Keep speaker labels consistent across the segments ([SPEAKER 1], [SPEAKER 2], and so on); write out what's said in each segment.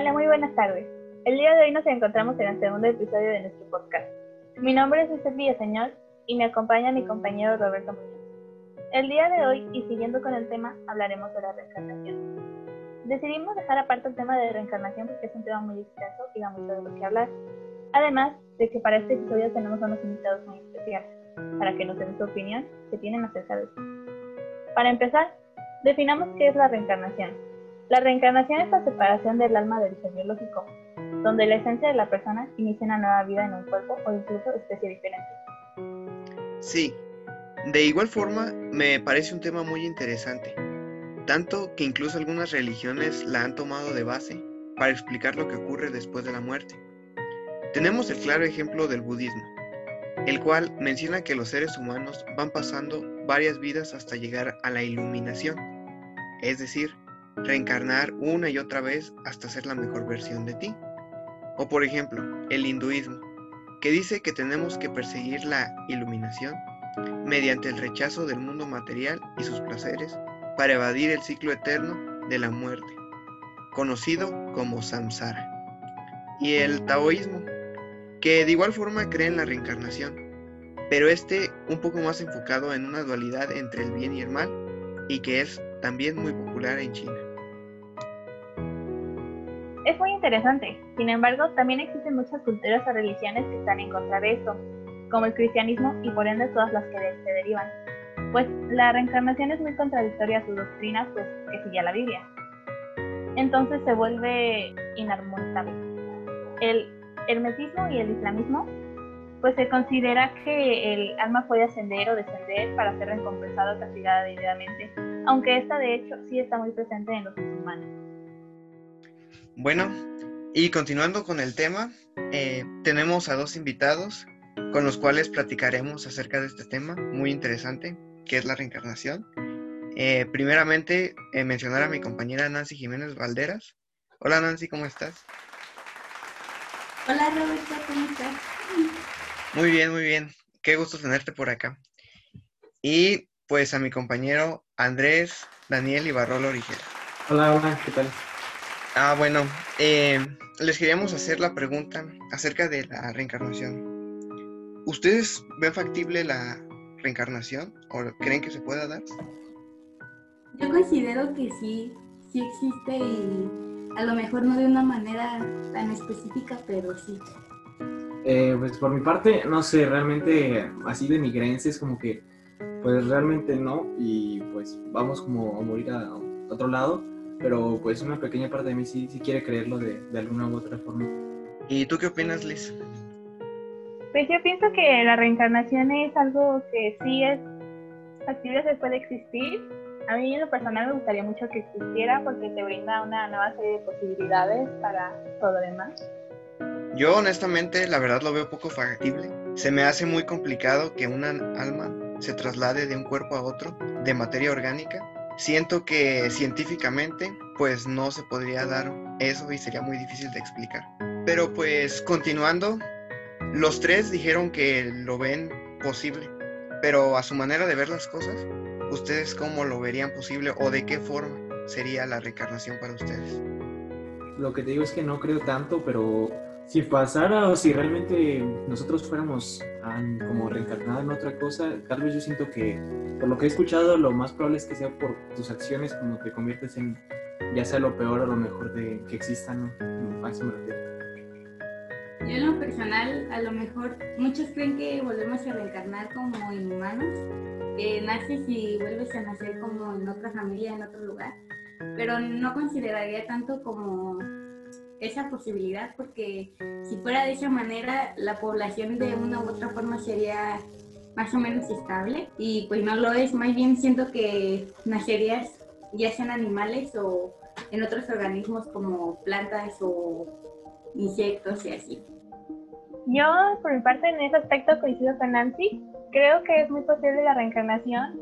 [SPEAKER 1] Hola, muy buenas tardes. El día de hoy nos encontramos en el segundo episodio de nuestro podcast. Mi nombre es Esther Villaseñor y me acompaña mi compañero Roberto Muñoz. El día de hoy, y siguiendo con el tema, hablaremos de la reencarnación. Decidimos dejar aparte el tema de reencarnación porque es un tema muy extenso y da mucho de lo que hablar. Además de que para este episodio tenemos a unos invitados muy especiales, para que nos den su opinión que tienen acerca de esto. Para empezar, definamos qué es la reencarnación. La reencarnación es la separación del alma del ser biológico, donde la esencia de la persona inicia una nueva vida en un cuerpo o incluso especie diferente.
[SPEAKER 2] Sí, de igual forma me parece un tema muy interesante, tanto que incluso algunas religiones la han tomado de base para explicar lo que ocurre después de la muerte. Tenemos el claro ejemplo del budismo, el cual menciona que los seres humanos van pasando varias vidas hasta llegar a la iluminación, es decir, reencarnar una y otra vez hasta ser la mejor versión de ti. O por ejemplo, el hinduismo, que dice que tenemos que perseguir la iluminación mediante el rechazo del mundo material y sus placeres para evadir el ciclo eterno de la muerte, conocido como samsara. Y el taoísmo, que de igual forma cree en la reencarnación, pero este un poco más enfocado en una dualidad entre el bien y el mal, y que es también muy popular en China.
[SPEAKER 1] Es muy interesante, sin embargo, también existen muchas culturas o religiones que están en contra de esto, como el cristianismo y por ende todas las que de este derivan. Pues la reencarnación es muy contradictoria a su doctrina, pues que sigue a la Biblia. Entonces se vuelve inarmonizable. El hermetismo y el islamismo, pues se considera que el alma puede ascender o descender para ser recompensada o castigada debidamente, aunque esta de hecho sí está muy presente en los musulmanes.
[SPEAKER 2] Bueno, y continuando con el tema, eh, tenemos a dos invitados con los cuales platicaremos acerca de este tema muy interesante, que es la reencarnación. Eh, primeramente, eh, mencionar a mi compañera Nancy Jiménez Valderas. Hola Nancy, ¿cómo estás?
[SPEAKER 3] Hola Roberto, ¿cómo estás?
[SPEAKER 2] Muy bien, muy bien. Qué gusto tenerte por acá. Y pues a mi compañero Andrés Daniel Ibarrolo Origera.
[SPEAKER 4] Hola, hola, ¿qué tal?
[SPEAKER 2] Ah, bueno, eh, les queríamos hacer la pregunta acerca de la reencarnación. ¿Ustedes ven factible la reencarnación o creen que se pueda dar?
[SPEAKER 3] Yo considero que sí, sí existe y a lo mejor no de una manera tan específica, pero sí.
[SPEAKER 4] Eh, pues por mi parte, no sé, realmente así de mi creencia es como que, pues realmente no, y pues vamos como a morir a otro lado pero pues una pequeña parte de mí sí, sí quiere creerlo de, de alguna u otra forma.
[SPEAKER 2] ¿Y tú qué opinas, Liz?
[SPEAKER 1] Pues yo pienso que la reencarnación es algo que sí es factible, se puede existir. A mí en lo personal me gustaría mucho que existiera porque te brinda una nueva serie de posibilidades para todo lo demás.
[SPEAKER 2] Yo honestamente la verdad lo veo poco factible. Se me hace muy complicado que una alma se traslade de un cuerpo a otro de materia orgánica Siento que científicamente pues no se podría dar eso y sería muy difícil de explicar. Pero pues continuando, los tres dijeron que lo ven posible, pero a su manera de ver las cosas, ¿ustedes cómo lo verían posible o de qué forma sería la reencarnación para ustedes?
[SPEAKER 4] Lo que te digo es que no creo tanto, pero si pasara o si realmente nosotros fuéramos como reencarnados en otra cosa, tal vez yo siento que, por lo que he escuchado, lo más probable es que sea por tus acciones como te conviertes en, ya sea lo peor o lo mejor de que existan, ¿no? A eso me
[SPEAKER 3] Yo en lo personal, a lo mejor muchos creen que volvemos a reencarnar como inhumanos, que naces y vuelves a nacer como en otra familia, en otro lugar, pero no consideraría tanto como esa posibilidad porque si fuera de esa manera la población de una u otra forma sería más o menos estable. Y pues no lo es, más bien siento que nacerías ya sean animales o en otros organismos como plantas o insectos y así.
[SPEAKER 1] Yo por mi parte en ese aspecto coincido con Nancy, creo que es muy posible la reencarnación,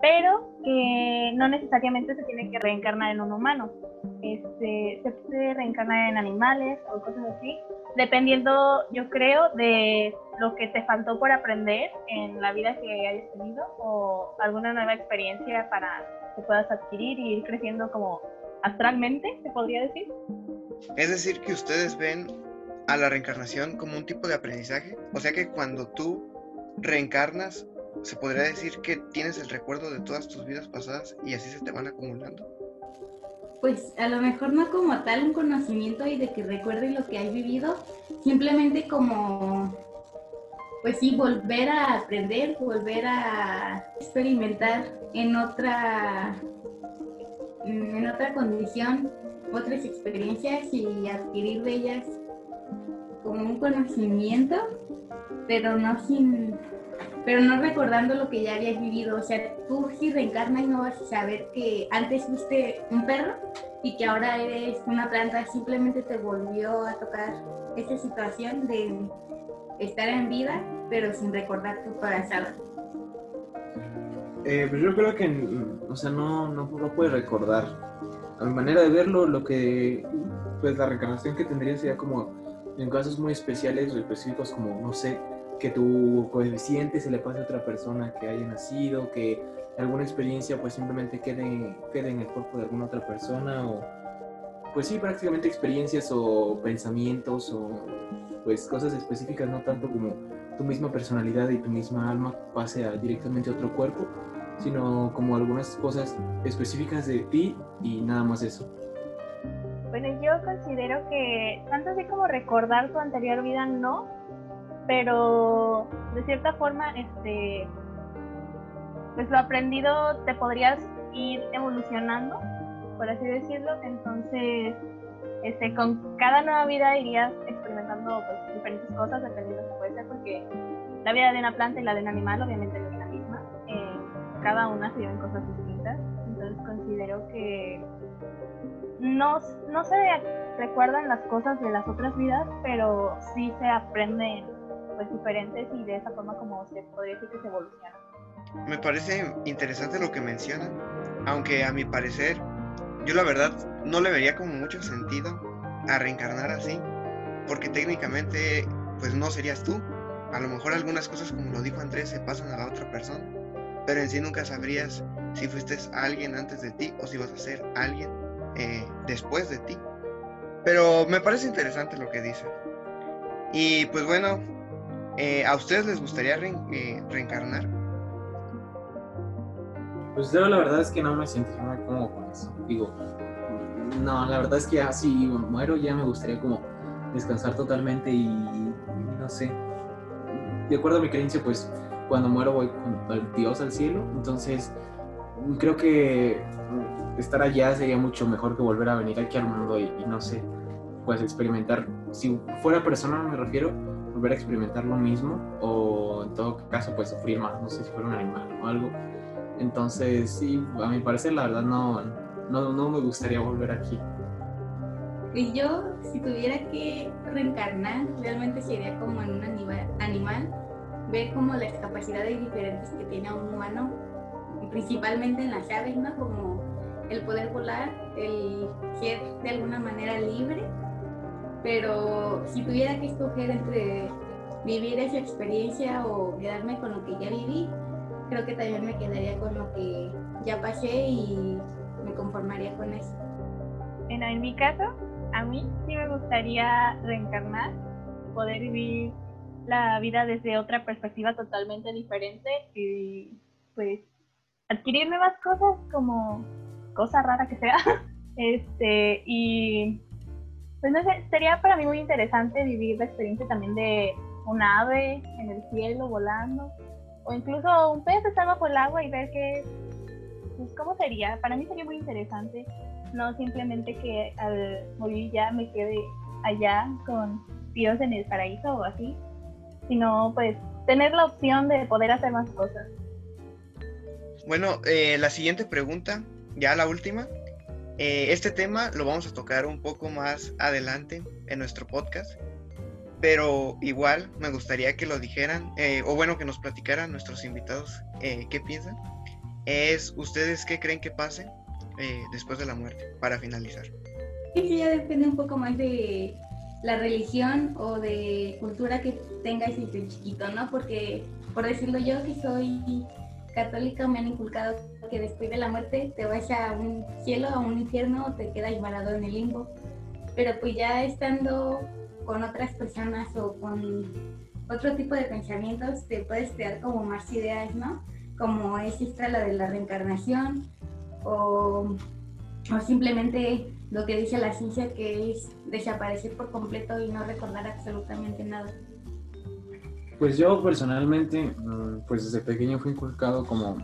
[SPEAKER 1] pero que no necesariamente se tiene que reencarnar en un humano este, se puede reencarnar en animales o cosas así, dependiendo, yo creo, de lo que te faltó por aprender en la vida que hayas tenido o alguna nueva experiencia para que puedas adquirir y ir creciendo como astralmente, se podría decir.
[SPEAKER 2] Es decir, que ustedes ven a la reencarnación como un tipo de aprendizaje. O sea que cuando tú reencarnas, se podría decir que tienes el recuerdo de todas tus vidas pasadas y así se te van acumulando.
[SPEAKER 3] Pues a lo mejor no como tal un conocimiento y de que recuerdes lo que has vivido, simplemente como, pues sí, volver a aprender, volver a experimentar en otra, en otra condición, otras experiencias y adquirir de ellas como un conocimiento, pero no sin pero no recordando lo que ya habías vivido. O sea, tú si reencarnas no vas a saber que antes fuiste un perro y que ahora eres una planta, simplemente te volvió a tocar esa situación de estar en vida, pero sin recordar tu pasado.
[SPEAKER 4] Eh, pues yo creo que, o sea, no, no, no puedes recordar. A mi manera de verlo, lo que, pues la reencarnación que tendría sería como en casos muy especiales o específicos como, no sé, que tu coeficiente se le pase a otra persona que haya nacido, que alguna experiencia pues simplemente quede, quede en el cuerpo de alguna otra persona o pues sí, prácticamente experiencias o pensamientos o pues cosas específicas, no tanto como tu misma personalidad y tu misma alma pase directamente a otro cuerpo, sino como algunas cosas específicas de ti y nada más eso.
[SPEAKER 1] Bueno, yo considero que tanto así como recordar tu anterior vida no, pero de cierta forma, este, pues lo aprendido te podrías ir evolucionando, por así decirlo, entonces, este, con cada nueva vida irías experimentando pues, diferentes cosas dependiendo de que puede ser, porque la vida de una planta y la de un animal obviamente no es la misma, eh, cada una se viven cosas distintas, entonces considero que no, no se recuerdan las cosas de las otras vidas, pero sí se aprenden pues diferentes y de esa forma como se podría decir que se evoluciona.
[SPEAKER 2] Me parece interesante lo que mencionan, aunque a mi parecer yo la verdad no le vería como mucho sentido a reencarnar así, porque técnicamente pues no serías tú. A lo mejor algunas cosas como lo dijo Andrés se pasan a la otra persona, pero en sí nunca sabrías si fuiste alguien antes de ti o si vas a ser alguien eh, después de ti. Pero me parece interesante lo que dice. Y pues bueno, eh, ¿A ustedes les gustaría eh, reencarnar?
[SPEAKER 4] Pues yo la verdad es que no me sentiría muy cómodo con eso. Digo, no, la verdad es que así muero ya me gustaría como descansar totalmente y, no sé. De acuerdo a mi creencia, pues cuando muero voy con el Dios al cielo. Entonces, creo que estar allá sería mucho mejor que volver a venir aquí al mundo y, y no sé, pues experimentar. Si fuera persona, me refiero, volver a experimentar lo mismo o en todo caso pues sufrir más, no sé si fuera un animal o algo. Entonces sí, a mi parecer la verdad no, no, no me gustaría volver aquí.
[SPEAKER 3] Y yo, si tuviera que reencarnar, realmente sería como en un animal, animal ver como las capacidades diferentes que tiene un humano, principalmente en las aves, ¿no? Como el poder volar, el ser de alguna manera libre pero si tuviera que escoger entre vivir esa experiencia o quedarme con lo que ya viví, creo que también me quedaría con lo que ya pasé y me conformaría con eso.
[SPEAKER 1] Bueno, en mi caso, a mí sí me gustaría reencarnar, poder vivir la vida desde otra perspectiva totalmente diferente y pues adquirir nuevas cosas como cosa rara que sea. Este, y pues no sé, sería para mí muy interesante vivir la experiencia también de un ave en el cielo volando, o incluso un pez estar bajo el agua y ver qué, pues cómo sería. Para mí sería muy interesante, no simplemente que al morir ya me quede allá con Dios en el paraíso o así, sino pues tener la opción de poder hacer más cosas.
[SPEAKER 2] Bueno, eh, la siguiente pregunta, ya la última, eh, este tema lo vamos a tocar un poco más adelante en nuestro podcast, pero igual me gustaría que lo dijeran, eh, o bueno, que nos platicaran nuestros invitados eh, qué piensan. Es ustedes qué creen que pase después de la muerte, para finalizar.
[SPEAKER 3] Sí, ya depende un poco más de la religión o de cultura que tengas desde chiquito, ¿no? Porque, por decirlo yo, que soy católica, me han inculcado después de la muerte te vas a un cielo, a un infierno o te quedas varado en el limbo. pero pues ya estando con otras personas o con otro tipo de pensamientos, te puedes crear como más ideas, ¿no? Como es esta la de la reencarnación o, o simplemente lo que dice la ciencia que es desaparecer por completo y no recordar absolutamente nada.
[SPEAKER 4] Pues yo personalmente, mm, pues desde pequeño fui inculcado como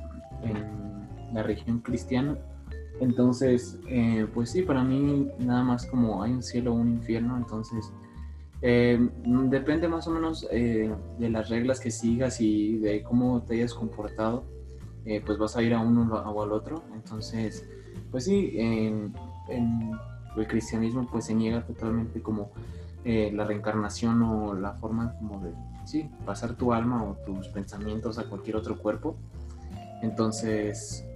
[SPEAKER 4] en la religión cristiana. Entonces, eh, pues sí, para mí nada más como hay un cielo o un infierno, entonces eh, depende más o menos eh, de las reglas que sigas y de cómo te hayas comportado, pues vas a ir a uno o al otro. Entonces, pues sí, en, el cristianismo pues se niega totalmente como la reencarnación o la forma como de sí, pasar tu alma o tus pensamientos a cualquier otro cuerpo. Entonces,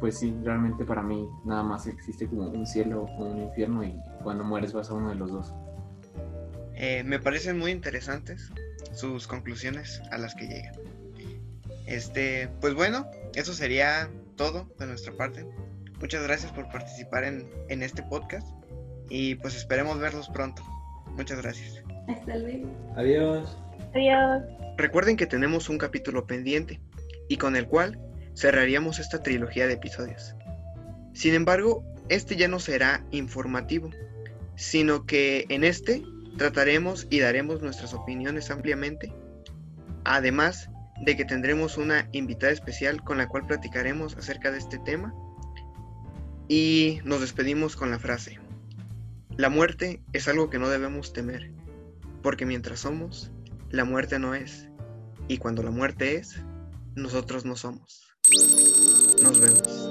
[SPEAKER 4] pues sí, realmente para mí nada más existe como un cielo o un infierno y cuando mueres vas a uno de los dos.
[SPEAKER 2] Eh, me parecen muy interesantes sus conclusiones a las que llegan. Este, pues bueno, eso sería todo de nuestra parte. Muchas gracias por participar en, en este podcast y pues esperemos verlos pronto. Muchas gracias.
[SPEAKER 3] Hasta luego.
[SPEAKER 4] Adiós.
[SPEAKER 1] Adiós.
[SPEAKER 2] Recuerden que tenemos un capítulo pendiente y con el cual cerraríamos esta trilogía de episodios. Sin embargo, este ya no será informativo, sino que en este trataremos y daremos nuestras opiniones ampliamente, además de que tendremos una invitada especial con la cual platicaremos acerca de este tema y nos despedimos con la frase, la muerte es algo que no debemos temer, porque mientras somos, la muerte no es, y cuando la muerte es, nosotros no somos. Nos vemos.